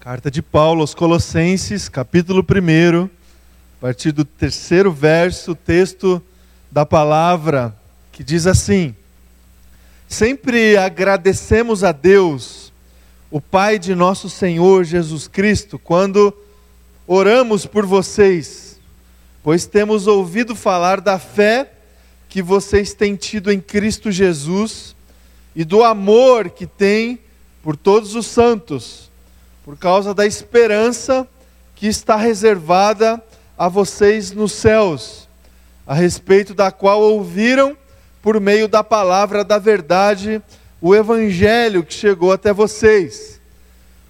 Carta de Paulo aos Colossenses, capítulo 1, a partir do terceiro verso, texto da palavra que diz assim: Sempre agradecemos a Deus, o Pai de nosso Senhor Jesus Cristo, quando oramos por vocês, pois temos ouvido falar da fé que vocês têm tido em Cristo Jesus e do amor que têm por todos os santos por causa da esperança que está reservada a vocês nos céus, a respeito da qual ouviram por meio da palavra da verdade o evangelho que chegou até vocês.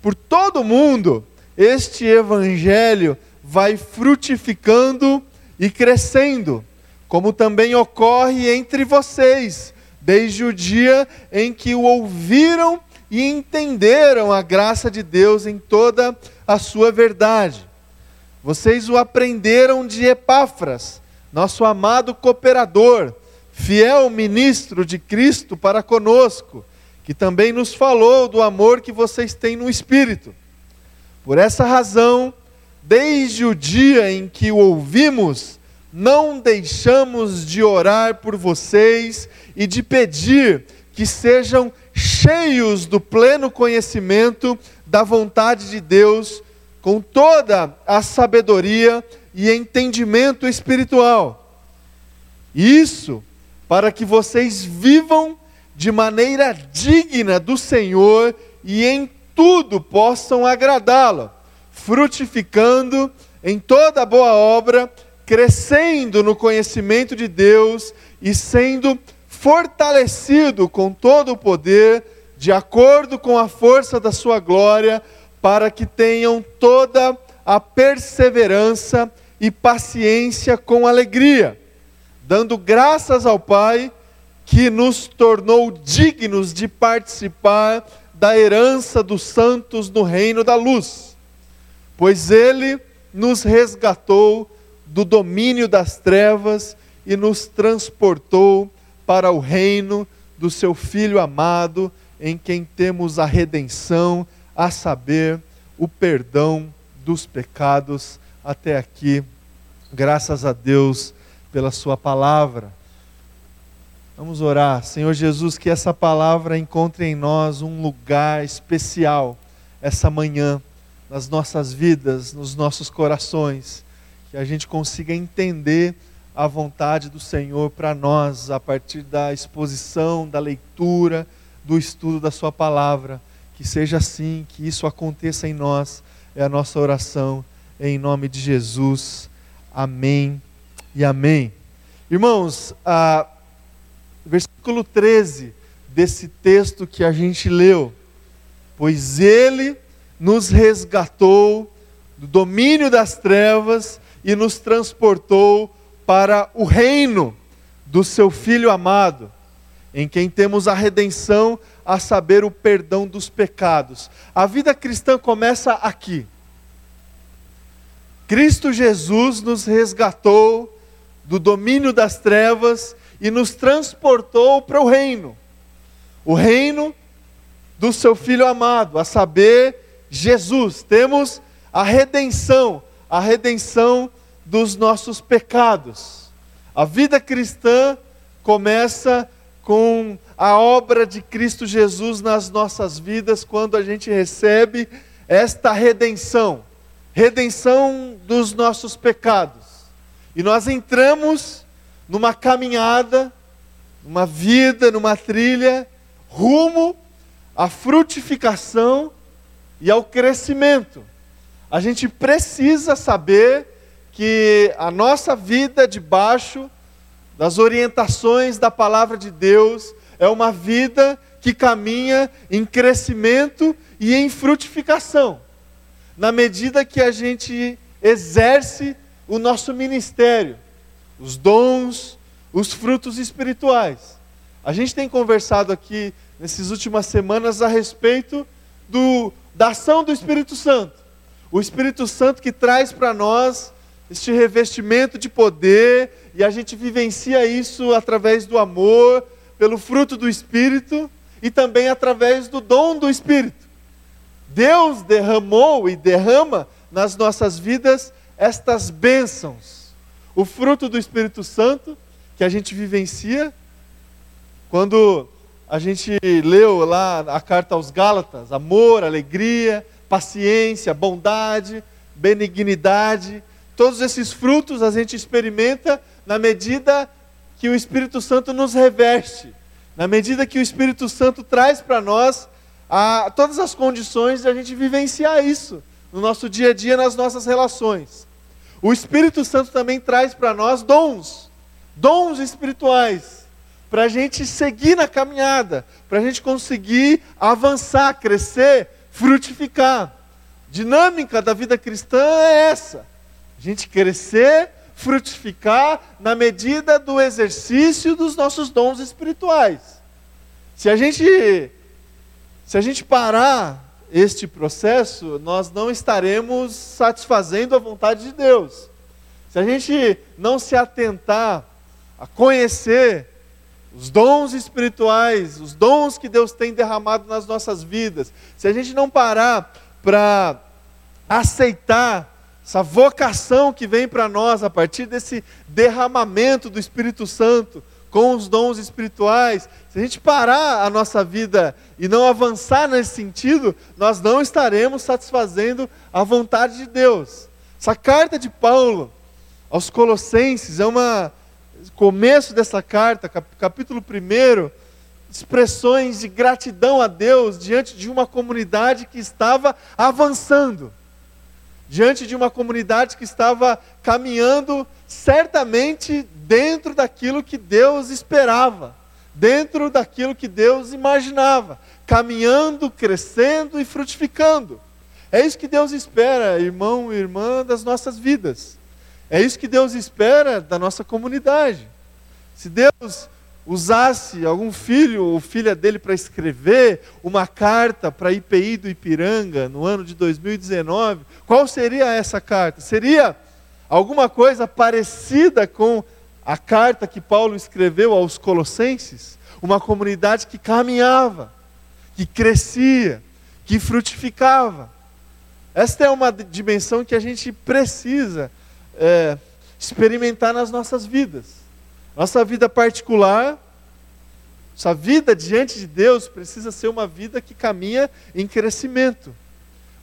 Por todo mundo, este evangelho vai frutificando e crescendo, como também ocorre entre vocês, desde o dia em que o ouviram e entenderam a graça de Deus em toda a sua verdade. Vocês o aprenderam de Epáfras, nosso amado cooperador, fiel ministro de Cristo para conosco, que também nos falou do amor que vocês têm no Espírito. Por essa razão, desde o dia em que o ouvimos, não deixamos de orar por vocês e de pedir que sejam cheios do pleno conhecimento da vontade de Deus, com toda a sabedoria e entendimento espiritual. Isso para que vocês vivam de maneira digna do Senhor e em tudo possam agradá-lo, frutificando em toda boa obra, crescendo no conhecimento de Deus e sendo fortalecido com todo o poder, de acordo com a força da sua glória, para que tenham toda a perseverança e paciência com alegria, dando graças ao Pai que nos tornou dignos de participar da herança dos santos no reino da luz, pois Ele nos resgatou do domínio das trevas e nos transportou para o reino do seu Filho amado, em quem temos a redenção, a saber, o perdão dos pecados. Até aqui, graças a Deus pela Sua palavra. Vamos orar. Senhor Jesus, que essa palavra encontre em nós um lugar especial essa manhã, nas nossas vidas, nos nossos corações, que a gente consiga entender a vontade do Senhor para nós, a partir da exposição, da leitura, do estudo da Sua palavra. Que seja assim, que isso aconteça em nós, é a nossa oração, em nome de Jesus. Amém e amém. Irmãos, a, versículo 13 desse texto que a gente leu. Pois Ele nos resgatou do domínio das trevas e nos transportou para o reino do seu Filho amado, em quem temos a redenção, a saber, o perdão dos pecados. A vida cristã começa aqui. Cristo Jesus nos resgatou do domínio das trevas e nos transportou para o reino. O reino do seu Filho amado, a saber, Jesus. Temos a redenção, a redenção dos nossos pecados. A vida cristã começa com a obra de Cristo Jesus nas nossas vidas, quando a gente recebe esta redenção redenção dos nossos pecados. E nós entramos numa caminhada, numa vida, numa trilha, rumo à frutificação e ao crescimento. A gente precisa saber que a nossa vida debaixo das orientações da palavra de Deus é uma vida que caminha em crescimento e em frutificação, na medida que a gente exerce o nosso ministério, os dons, os frutos espirituais. A gente tem conversado aqui nessas últimas semanas a respeito do, da ação do Espírito Santo. O Espírito Santo que traz para nós este revestimento de poder, e a gente vivencia isso através do amor, pelo fruto do Espírito e também através do dom do Espírito. Deus derramou e derrama nas nossas vidas estas bênçãos. O fruto do Espírito Santo que a gente vivencia quando a gente leu lá a carta aos Gálatas, amor, alegria, paciência, bondade, benignidade, todos esses frutos a gente experimenta na medida que o Espírito Santo nos reveste, na medida que o Espírito Santo traz para nós a, todas as condições de a gente vivenciar isso no nosso dia a dia, nas nossas relações. O Espírito Santo também traz para nós dons, dons espirituais, para a gente seguir na caminhada, para a gente conseguir avançar, crescer, frutificar. Dinâmica da vida cristã é essa: a gente crescer, frutificar na medida do exercício dos nossos dons espirituais. Se a gente se a gente parar este processo, nós não estaremos satisfazendo a vontade de Deus. Se a gente não se atentar a conhecer os dons espirituais, os dons que Deus tem derramado nas nossas vidas, se a gente não parar para aceitar essa vocação que vem para nós a partir desse derramamento do Espírito Santo, com os dons espirituais, se a gente parar a nossa vida e não avançar nesse sentido, nós não estaremos satisfazendo a vontade de Deus. Essa carta de Paulo aos Colossenses é uma começo dessa carta, capítulo 1, expressões de gratidão a Deus diante de uma comunidade que estava avançando, diante de uma comunidade que estava caminhando certamente dentro daquilo que Deus esperava, dentro daquilo que Deus imaginava, caminhando, crescendo e frutificando. É isso que Deus espera, irmão e irmã, das nossas vidas. É isso que Deus espera da nossa comunidade. Se Deus usasse algum filho ou filha dele para escrever uma carta para a IPI do Ipiranga no ano de 2019, qual seria essa carta? Seria alguma coisa parecida com a carta que Paulo escreveu aos Colossenses, uma comunidade que caminhava, que crescia, que frutificava. Esta é uma dimensão que a gente precisa é, experimentar nas nossas vidas. Nossa vida particular, nossa vida diante de Deus precisa ser uma vida que caminha em crescimento,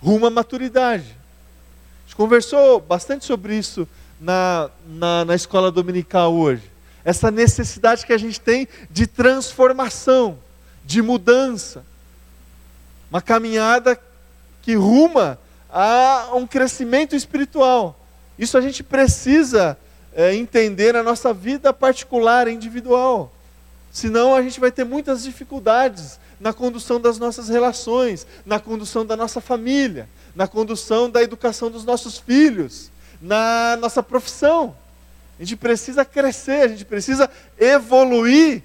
rumo à maturidade. A gente conversou bastante sobre isso na, na, na escola dominical hoje. Essa necessidade que a gente tem de transformação, de mudança. Uma caminhada que ruma a um crescimento espiritual. Isso a gente precisa é, entender na nossa vida particular, individual. Senão a gente vai ter muitas dificuldades na condução das nossas relações, na condução da nossa família, na condução da educação dos nossos filhos na nossa profissão. A gente precisa crescer, a gente precisa evoluir,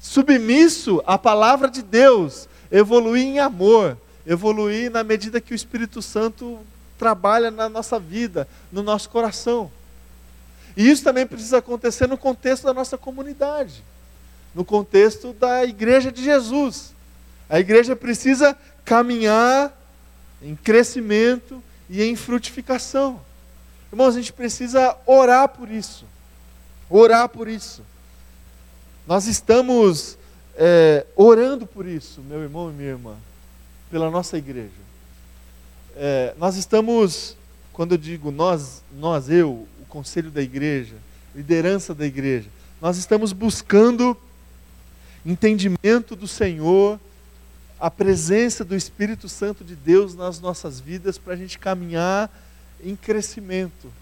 submisso à palavra de Deus, evoluir em amor, evoluir na medida que o Espírito Santo trabalha na nossa vida, no nosso coração. E isso também precisa acontecer no contexto da nossa comunidade, no contexto da igreja de Jesus. A igreja precisa caminhar em crescimento e em frutificação. Irmãos, a gente precisa orar por isso. Orar por isso. Nós estamos é, orando por isso, meu irmão e minha irmã, pela nossa igreja. É, nós estamos, quando eu digo nós, nós, eu, conselho da igreja, liderança da igreja, nós estamos buscando entendimento do Senhor, a presença do Espírito Santo de Deus nas nossas vidas para a gente caminhar em crescimento,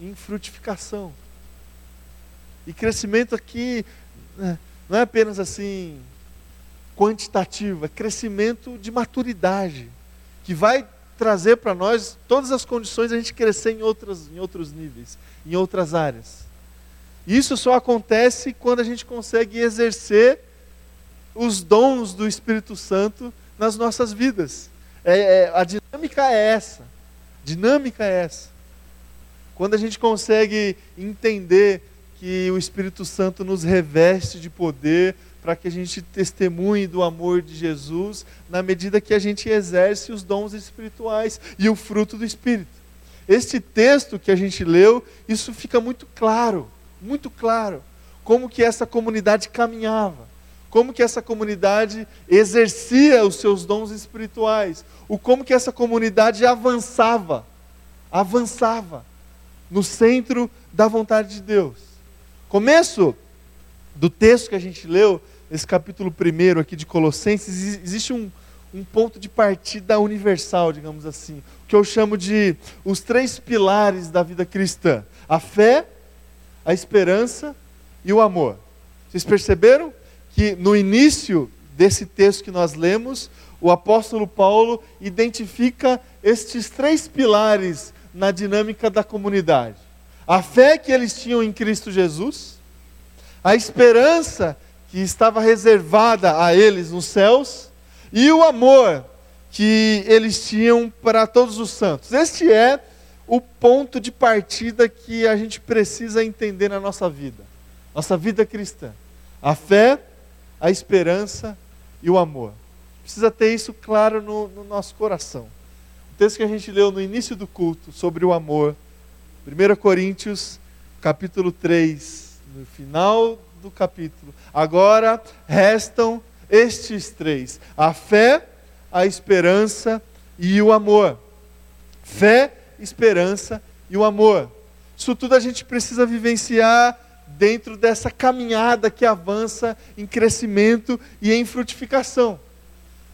em frutificação. E crescimento aqui né, não é apenas assim quantitativo, é crescimento de maturidade, que vai trazer para nós todas as condições de a gente crescer em, outras, em outros níveis, em outras áreas. Isso só acontece quando a gente consegue exercer os dons do Espírito Santo nas nossas vidas. É, é, a dinâmica é essa dinâmica é essa? Quando a gente consegue entender que o Espírito Santo nos reveste de poder para que a gente testemunhe do amor de Jesus na medida que a gente exerce os dons espirituais e o fruto do Espírito. Este texto que a gente leu, isso fica muito claro, muito claro, como que essa comunidade caminhava, como que essa comunidade exercia os seus dons espirituais, o como que essa comunidade avançava, avançava no centro da vontade de Deus. Começo do texto que a gente leu, esse capítulo primeiro aqui de Colossenses, existe um, um ponto de partida universal, digamos assim, que eu chamo de os três pilares da vida cristã: a fé, a esperança e o amor. Vocês perceberam que no início desse texto que nós lemos, o apóstolo Paulo identifica estes três pilares na dinâmica da comunidade: a fé que eles tinham em Cristo Jesus, a esperança que estava reservada a eles nos céus e o amor que eles tinham para todos os santos. Este é o ponto de partida que a gente precisa entender na nossa vida, nossa vida cristã. A fé, a esperança e o amor. Precisa ter isso claro no, no nosso coração. O texto que a gente leu no início do culto sobre o amor, 1 Coríntios, capítulo 3, no final do capítulo. Agora restam estes três: a fé, a esperança e o amor. Fé, esperança e o amor. Isso tudo a gente precisa vivenciar dentro dessa caminhada que avança em crescimento e em frutificação.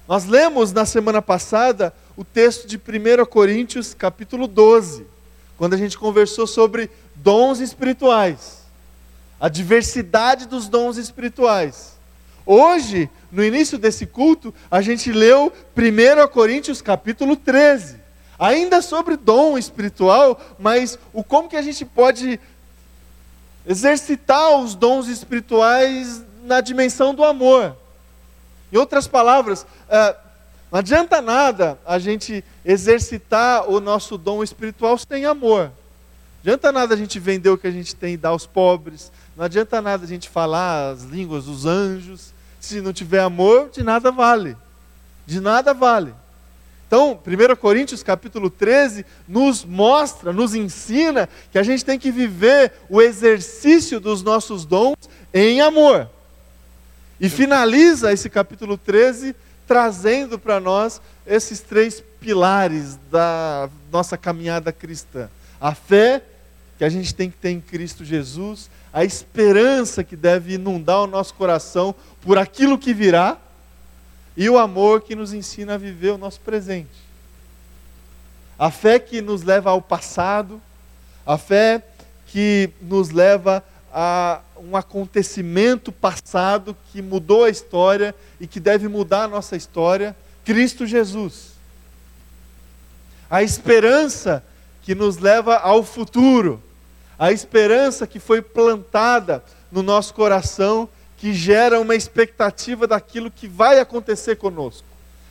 Nós lemos na semana passada o texto de 1 Coríntios, capítulo 12, quando a gente conversou sobre dons espirituais, a diversidade dos dons espirituais. Hoje, no início desse culto, a gente leu 1 Coríntios capítulo 13, ainda sobre dom espiritual, mas o como que a gente pode exercitar os dons espirituais na dimensão do amor. Em outras palavras, é, não adianta nada a gente exercitar o nosso dom espiritual sem amor. Não adianta nada a gente vender o que a gente tem e dar aos pobres. Não adianta nada a gente falar as línguas dos anjos se não tiver amor, de nada vale. De nada vale. Então, 1 Coríntios capítulo 13 nos mostra, nos ensina que a gente tem que viver o exercício dos nossos dons em amor. E finaliza esse capítulo 13 trazendo para nós esses três pilares da nossa caminhada cristã: a fé que a gente tem que ter em Cristo Jesus, a esperança que deve inundar o nosso coração por aquilo que virá e o amor que nos ensina a viver o nosso presente. A fé que nos leva ao passado, a fé que nos leva a um acontecimento passado que mudou a história e que deve mudar a nossa história, Cristo Jesus. A esperança que nos leva ao futuro, a esperança que foi plantada no nosso coração, que gera uma expectativa daquilo que vai acontecer conosco.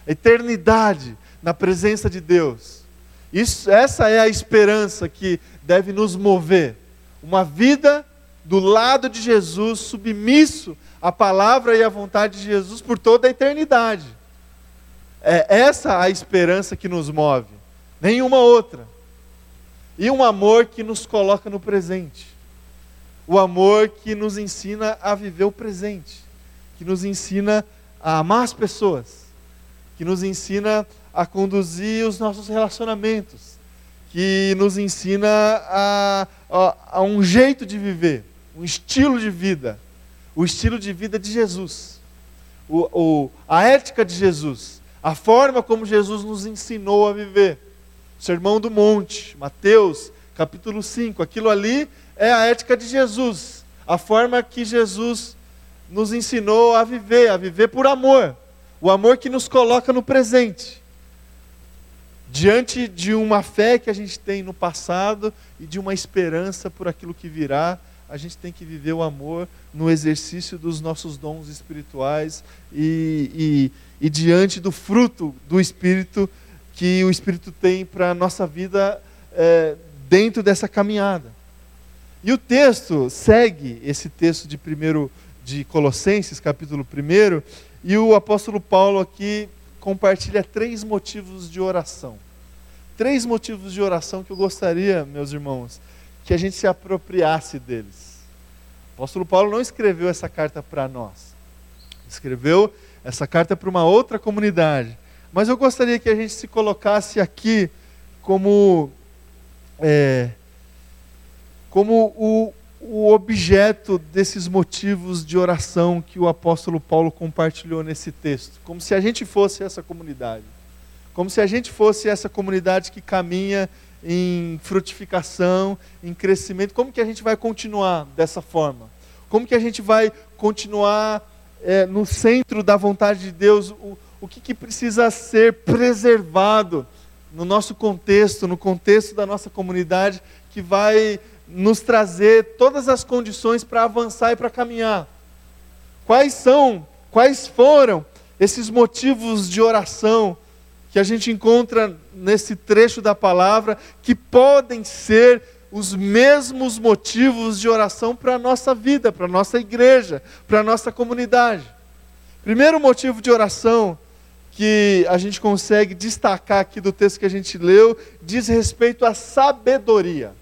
Eternidade na presença de Deus. Isso, essa é a esperança que deve nos mover. Uma vida do lado de Jesus, submisso à palavra e à vontade de Jesus por toda a eternidade. É essa a esperança que nos move, nenhuma outra. E um amor que nos coloca no presente. O amor que nos ensina a viver o presente, que nos ensina a amar as pessoas, que nos ensina a conduzir os nossos relacionamentos, que nos ensina a, a, a um jeito de viver, um estilo de vida, o estilo de vida de Jesus, o, o, a ética de Jesus, a forma como Jesus nos ensinou a viver. Sermão do Monte, Mateus, capítulo 5. Aquilo ali é a ética de Jesus, a forma que Jesus nos ensinou a viver, a viver por amor. O amor que nos coloca no presente. Diante de uma fé que a gente tem no passado e de uma esperança por aquilo que virá, a gente tem que viver o amor no exercício dos nossos dons espirituais e, e, e diante do fruto do Espírito que o Espírito tem para a nossa vida é, dentro dessa caminhada. E o texto segue esse texto de 1 de Colossenses, capítulo 1, e o apóstolo Paulo aqui compartilha três motivos de oração. Três motivos de oração que eu gostaria, meus irmãos, que a gente se apropriasse deles. O apóstolo Paulo não escreveu essa carta para nós, escreveu essa carta para uma outra comunidade. Mas eu gostaria que a gente se colocasse aqui como, é, como o, o objeto desses motivos de oração que o apóstolo Paulo compartilhou nesse texto. Como se a gente fosse essa comunidade. Como se a gente fosse essa comunidade que caminha em frutificação, em crescimento. Como que a gente vai continuar dessa forma? Como que a gente vai continuar é, no centro da vontade de Deus? O, o que, que precisa ser preservado no nosso contexto, no contexto da nossa comunidade, que vai nos trazer todas as condições para avançar e para caminhar. Quais são, quais foram esses motivos de oração que a gente encontra nesse trecho da palavra que podem ser os mesmos motivos de oração para a nossa vida, para a nossa igreja, para a nossa comunidade. Primeiro motivo de oração que a gente consegue destacar aqui do texto que a gente leu diz respeito à sabedoria.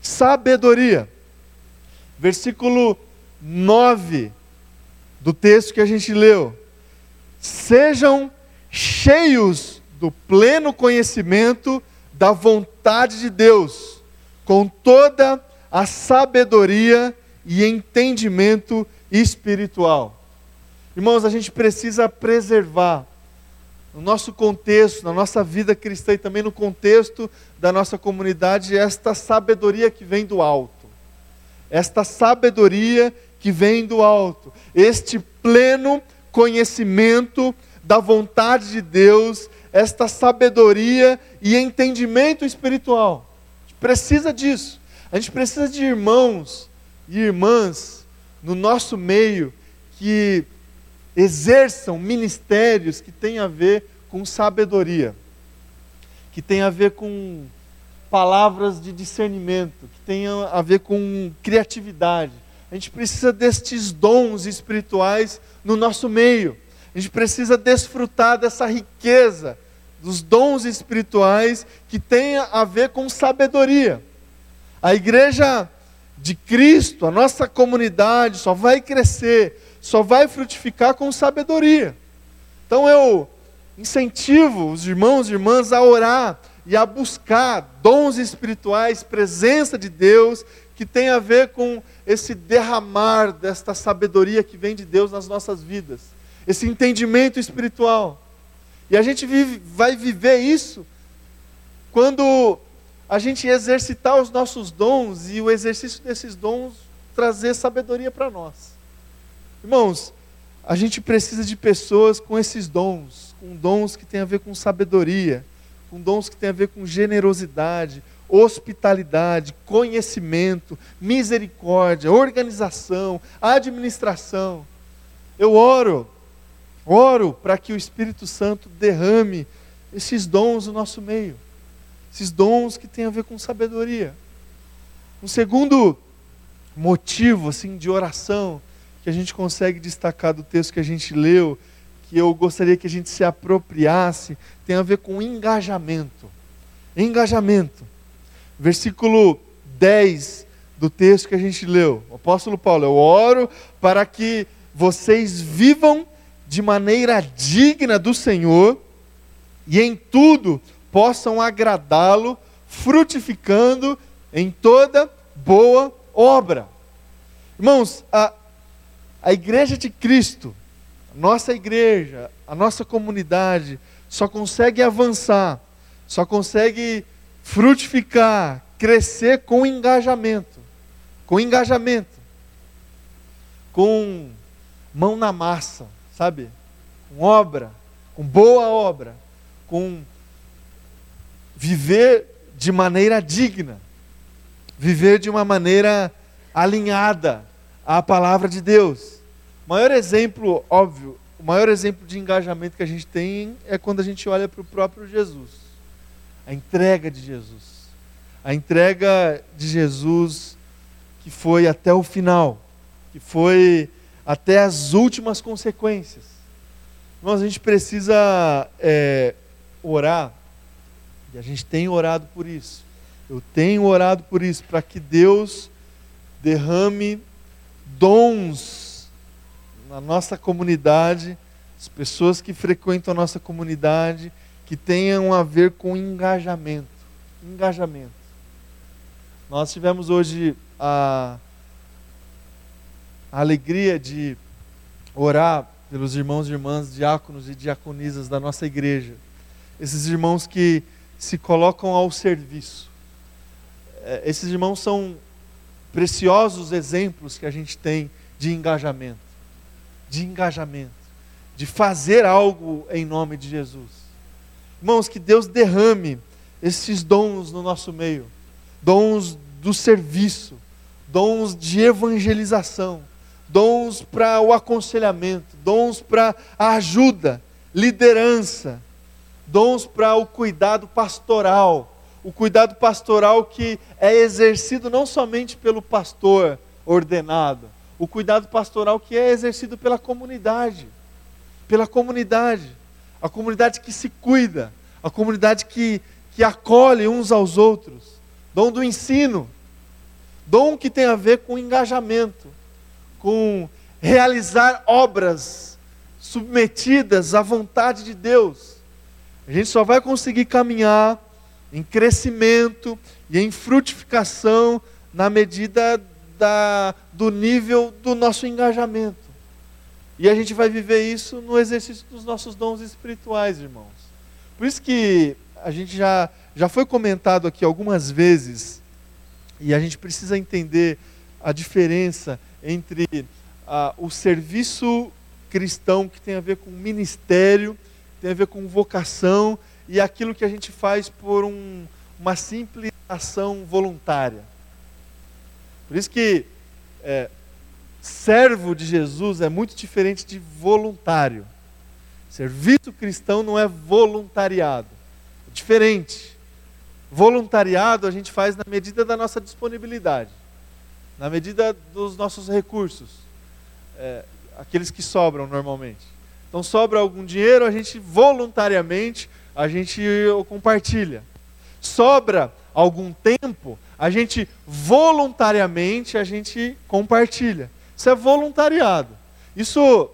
Sabedoria. Versículo 9 do texto que a gente leu. Sejam cheios do pleno conhecimento da vontade de Deus, com toda a sabedoria e entendimento espiritual. Irmãos, a gente precisa preservar no nosso contexto, na nossa vida cristã e também no contexto da nossa comunidade, esta sabedoria que vem do alto. Esta sabedoria que vem do alto. Este pleno conhecimento da vontade de Deus, esta sabedoria e entendimento espiritual. A gente precisa disso. A gente precisa de irmãos e irmãs no nosso meio que exerçam ministérios que têm a ver com sabedoria, que têm a ver com palavras de discernimento, que tenham a ver com criatividade. A gente precisa destes dons espirituais no nosso meio. A gente precisa desfrutar dessa riqueza dos dons espirituais que tenha a ver com sabedoria. A igreja de Cristo, a nossa comunidade só vai crescer só vai frutificar com sabedoria. Então eu incentivo os irmãos e irmãs a orar e a buscar dons espirituais, presença de Deus, que tem a ver com esse derramar desta sabedoria que vem de Deus nas nossas vidas, esse entendimento espiritual. E a gente vive, vai viver isso quando a gente exercitar os nossos dons e o exercício desses dons trazer sabedoria para nós. Irmãos, a gente precisa de pessoas com esses dons, com dons que têm a ver com sabedoria, com dons que têm a ver com generosidade, hospitalidade, conhecimento, misericórdia, organização, administração. Eu oro, oro para que o Espírito Santo derrame esses dons no nosso meio, esses dons que têm a ver com sabedoria. Um segundo motivo assim de oração que a gente consegue destacar do texto que a gente leu, que eu gostaria que a gente se apropriasse, tem a ver com engajamento. Engajamento. Versículo 10 do texto que a gente leu. O apóstolo Paulo, eu oro para que vocês vivam de maneira digna do Senhor e em tudo possam agradá-lo, frutificando em toda boa obra. Irmãos, a, a igreja de Cristo, nossa igreja, a nossa comunidade, só consegue avançar, só consegue frutificar, crescer com engajamento. Com engajamento. Com mão na massa, sabe? Com obra, com boa obra, com viver de maneira digna, viver de uma maneira alinhada à palavra de Deus. O maior exemplo, óbvio, o maior exemplo de engajamento que a gente tem é quando a gente olha para o próprio Jesus. A entrega de Jesus. A entrega de Jesus que foi até o final. Que foi até as últimas consequências. Irmãos, a gente precisa é, orar, e a gente tem orado por isso. Eu tenho orado por isso, para que Deus derrame dons na nossa comunidade, as pessoas que frequentam a nossa comunidade, que tenham a ver com engajamento. Engajamento. Nós tivemos hoje a, a alegria de orar pelos irmãos e irmãs, diáconos e diaconisas da nossa igreja. Esses irmãos que se colocam ao serviço. É, esses irmãos são preciosos exemplos que a gente tem de engajamento. De engajamento. De fazer algo em nome de Jesus. Irmãos, que Deus derrame esses dons no nosso meio dons do serviço, dons de evangelização, dons para o aconselhamento, dons para a ajuda, liderança, dons para o cuidado pastoral. O cuidado pastoral que é exercido não somente pelo pastor ordenado, o cuidado pastoral que é exercido pela comunidade. Pela comunidade. A comunidade que se cuida, a comunidade que, que acolhe uns aos outros. Dom do ensino. Dom que tem a ver com engajamento, com realizar obras submetidas à vontade de Deus. A gente só vai conseguir caminhar em crescimento e em frutificação na medida da, do nível do nosso engajamento. E a gente vai viver isso no exercício dos nossos dons espirituais, irmãos. Por isso que a gente já, já foi comentado aqui algumas vezes, e a gente precisa entender a diferença entre ah, o serviço cristão que tem a ver com ministério, tem a ver com vocação, e aquilo que a gente faz por um, uma simples ação voluntária. Por isso que é, servo de Jesus é muito diferente de voluntário. Serviço cristão não é voluntariado. É diferente. Voluntariado a gente faz na medida da nossa disponibilidade, na medida dos nossos recursos, é, aqueles que sobram normalmente. Então sobra algum dinheiro, a gente voluntariamente a gente compartilha. Sobra algum tempo, a gente voluntariamente a gente compartilha. Isso é voluntariado. Isso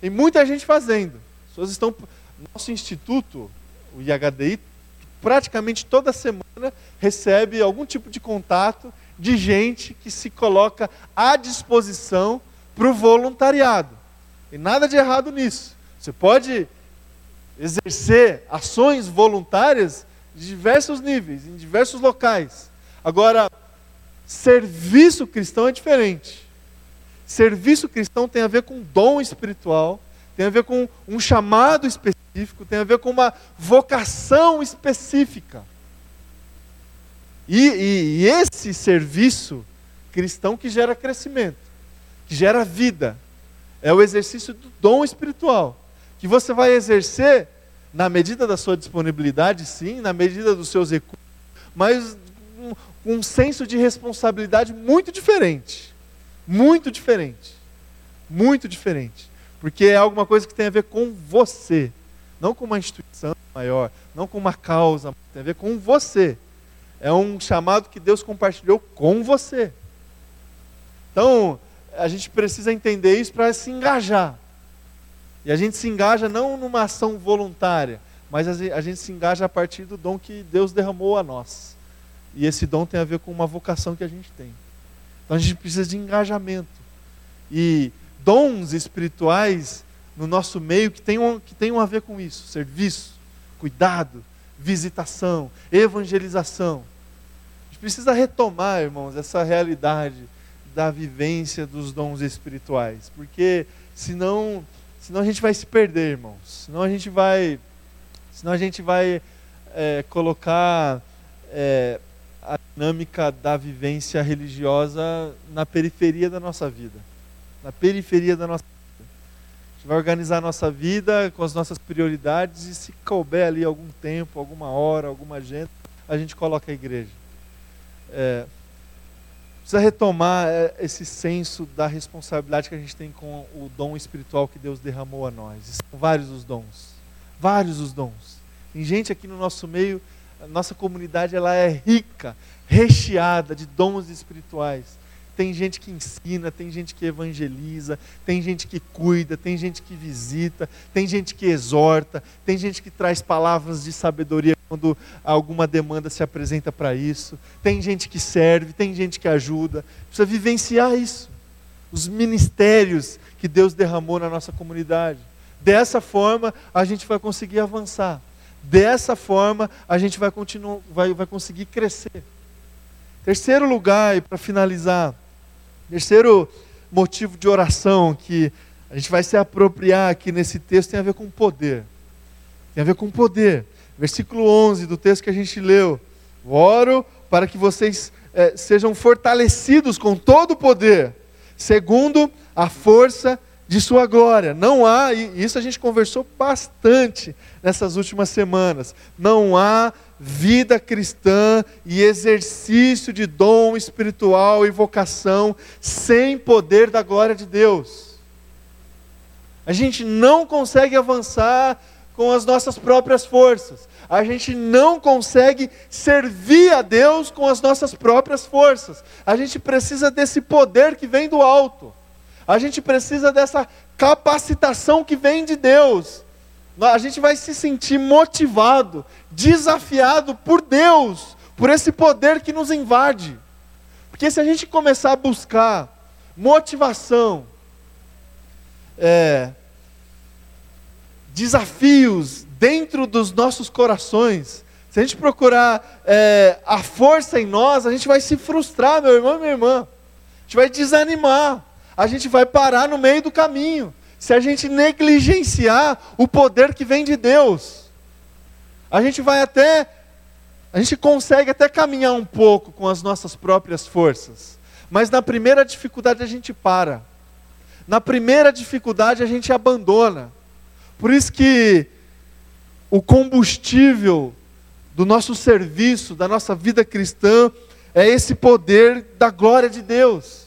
tem muita gente fazendo. As pessoas estão nosso instituto, o IHDI, praticamente toda semana recebe algum tipo de contato de gente que se coloca à disposição para o voluntariado. E nada de errado nisso. Você pode exercer ações voluntárias de diversos níveis, em diversos locais. Agora, serviço cristão é diferente. Serviço cristão tem a ver com dom espiritual, tem a ver com um chamado específico, tem a ver com uma vocação específica. E, e, e esse serviço cristão que gera crescimento, que gera vida, é o exercício do dom espiritual que você vai exercer na medida da sua disponibilidade, sim, na medida dos seus recursos, mas com um senso de responsabilidade muito diferente. Muito diferente. Muito diferente. Porque é alguma coisa que tem a ver com você, não com uma instituição maior, não com uma causa, tem a ver com você. É um chamado que Deus compartilhou com você. Então, a gente precisa entender isso para se engajar. E a gente se engaja não numa ação voluntária, mas a gente se engaja a partir do dom que Deus derramou a nós. E esse dom tem a ver com uma vocação que a gente tem. Então a gente precisa de engajamento. E dons espirituais no nosso meio que tenham, que tenham a ver com isso: serviço, cuidado, visitação, evangelização. A gente precisa retomar, irmãos, essa realidade da vivência dos dons espirituais, porque senão Senão a gente vai se perder, irmãos. Senão a gente vai, senão a gente vai é, colocar é, a dinâmica da vivência religiosa na periferia da nossa vida. Na periferia da nossa vida. A gente vai organizar a nossa vida com as nossas prioridades e se couber ali algum tempo, alguma hora, alguma agenda, a gente coloca a igreja. É, precisa retomar é, esse senso da responsabilidade que a gente tem com o dom espiritual que Deus derramou a nós. São vários os dons, vários os dons. Tem gente aqui no nosso meio, a nossa comunidade ela é rica, recheada de dons espirituais. Tem gente que ensina, tem gente que evangeliza, tem gente que cuida, tem gente que visita, tem gente que exorta, tem gente que traz palavras de sabedoria quando alguma demanda se apresenta para isso, tem gente que serve, tem gente que ajuda. Precisa vivenciar isso. Os ministérios que Deus derramou na nossa comunidade. Dessa forma, a gente vai conseguir avançar. Dessa forma, a gente vai, continuar, vai, vai conseguir crescer. Terceiro lugar, e para finalizar, Terceiro motivo de oração que a gente vai se apropriar aqui nesse texto tem a ver com poder. Tem a ver com poder. Versículo 11 do texto que a gente leu. Oro para que vocês eh, sejam fortalecidos com todo o poder, segundo a força de sua glória. Não há, e isso a gente conversou bastante nessas últimas semanas, não há vida cristã e exercício de dom espiritual e vocação sem poder da glória de Deus. A gente não consegue avançar com as nossas próprias forças. A gente não consegue servir a Deus com as nossas próprias forças. A gente precisa desse poder que vem do alto. A gente precisa dessa capacitação que vem de Deus a gente vai se sentir motivado, desafiado por Deus, por esse poder que nos invade. Porque se a gente começar a buscar motivação, é, desafios dentro dos nossos corações, se a gente procurar é, a força em nós, a gente vai se frustrar, meu irmão e minha irmã. A gente vai desanimar. A gente vai parar no meio do caminho se a gente negligenciar o poder que vem de Deus. A gente vai até, a gente consegue até caminhar um pouco com as nossas próprias forças, mas na primeira dificuldade a gente para. Na primeira dificuldade a gente abandona. Por isso que o combustível do nosso serviço, da nossa vida cristã, é esse poder da glória de Deus,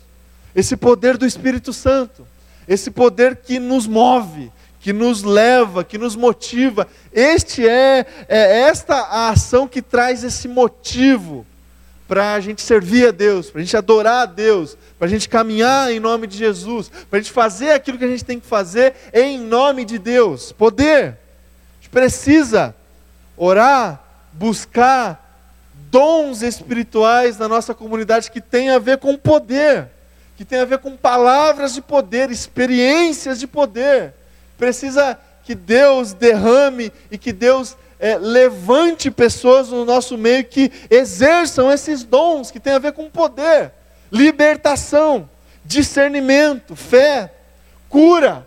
esse poder do Espírito Santo esse poder que nos move, que nos leva, que nos motiva. Este é, é esta a ação que traz esse motivo para a gente servir a Deus, para a gente adorar a Deus, para a gente caminhar em nome de Jesus, para a gente fazer aquilo que a gente tem que fazer em nome de Deus. Poder. A gente precisa orar, buscar dons espirituais na nossa comunidade que tem a ver com poder que tem a ver com palavras de poder, experiências de poder. Precisa que Deus derrame e que Deus é, levante pessoas no nosso meio que exerçam esses dons que tem a ver com poder, libertação, discernimento, fé, cura,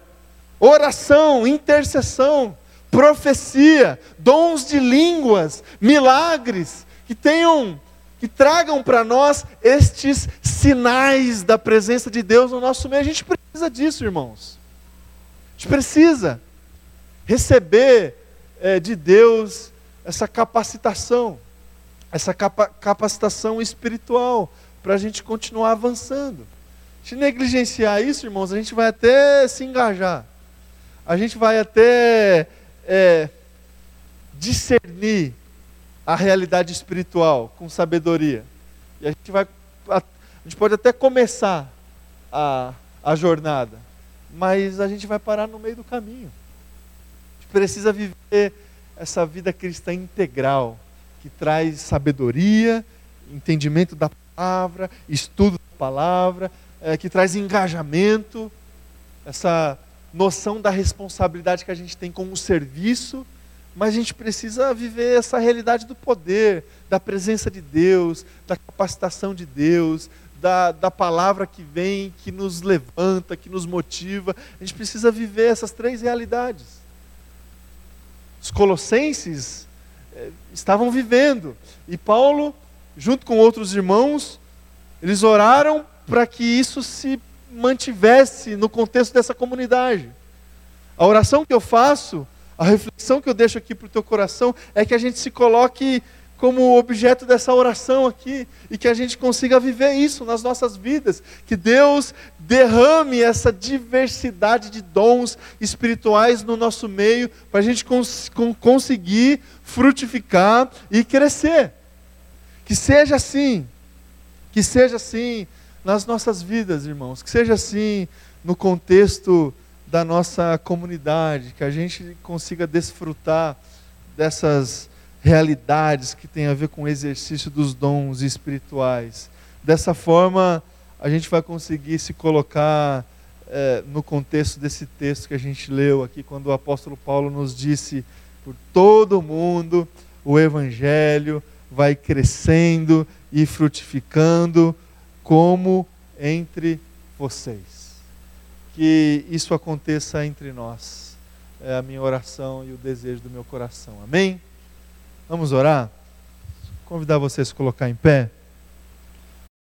oração, intercessão, profecia, dons de línguas, milagres, que tenham que tragam para nós estes sinais da presença de Deus no nosso meio. A gente precisa disso, irmãos. A gente precisa receber é, de Deus essa capacitação, essa capa capacitação espiritual, para a gente continuar avançando. Se negligenciar isso, irmãos, a gente vai até se engajar, a gente vai até é, discernir a realidade espiritual com sabedoria. E a gente vai a, gente pode até começar a, a jornada, mas a gente vai parar no meio do caminho. A gente precisa viver essa vida cristã integral, que traz sabedoria, entendimento da palavra, estudo da palavra, é, que traz engajamento, essa noção da responsabilidade que a gente tem com o serviço mas a gente precisa viver essa realidade do poder, da presença de Deus, da capacitação de Deus, da, da palavra que vem, que nos levanta, que nos motiva. A gente precisa viver essas três realidades. Os colossenses eh, estavam vivendo, e Paulo, junto com outros irmãos, eles oraram para que isso se mantivesse no contexto dessa comunidade. A oração que eu faço a reflexão que eu deixo aqui para o teu coração é que a gente se coloque como objeto dessa oração aqui e que a gente consiga viver isso nas nossas vidas, que Deus derrame essa diversidade de dons espirituais no nosso meio para a gente cons conseguir frutificar e crescer. Que seja assim, que seja assim nas nossas vidas, irmãos, que seja assim no contexto da nossa comunidade, que a gente consiga desfrutar dessas realidades que têm a ver com o exercício dos dons espirituais. Dessa forma, a gente vai conseguir se colocar é, no contexto desse texto que a gente leu aqui, quando o apóstolo Paulo nos disse: por todo mundo o evangelho vai crescendo e frutificando, como entre vocês. Que isso aconteça entre nós. É a minha oração e o desejo do meu coração. Amém? Vamos orar? Convidar você a colocar em pé.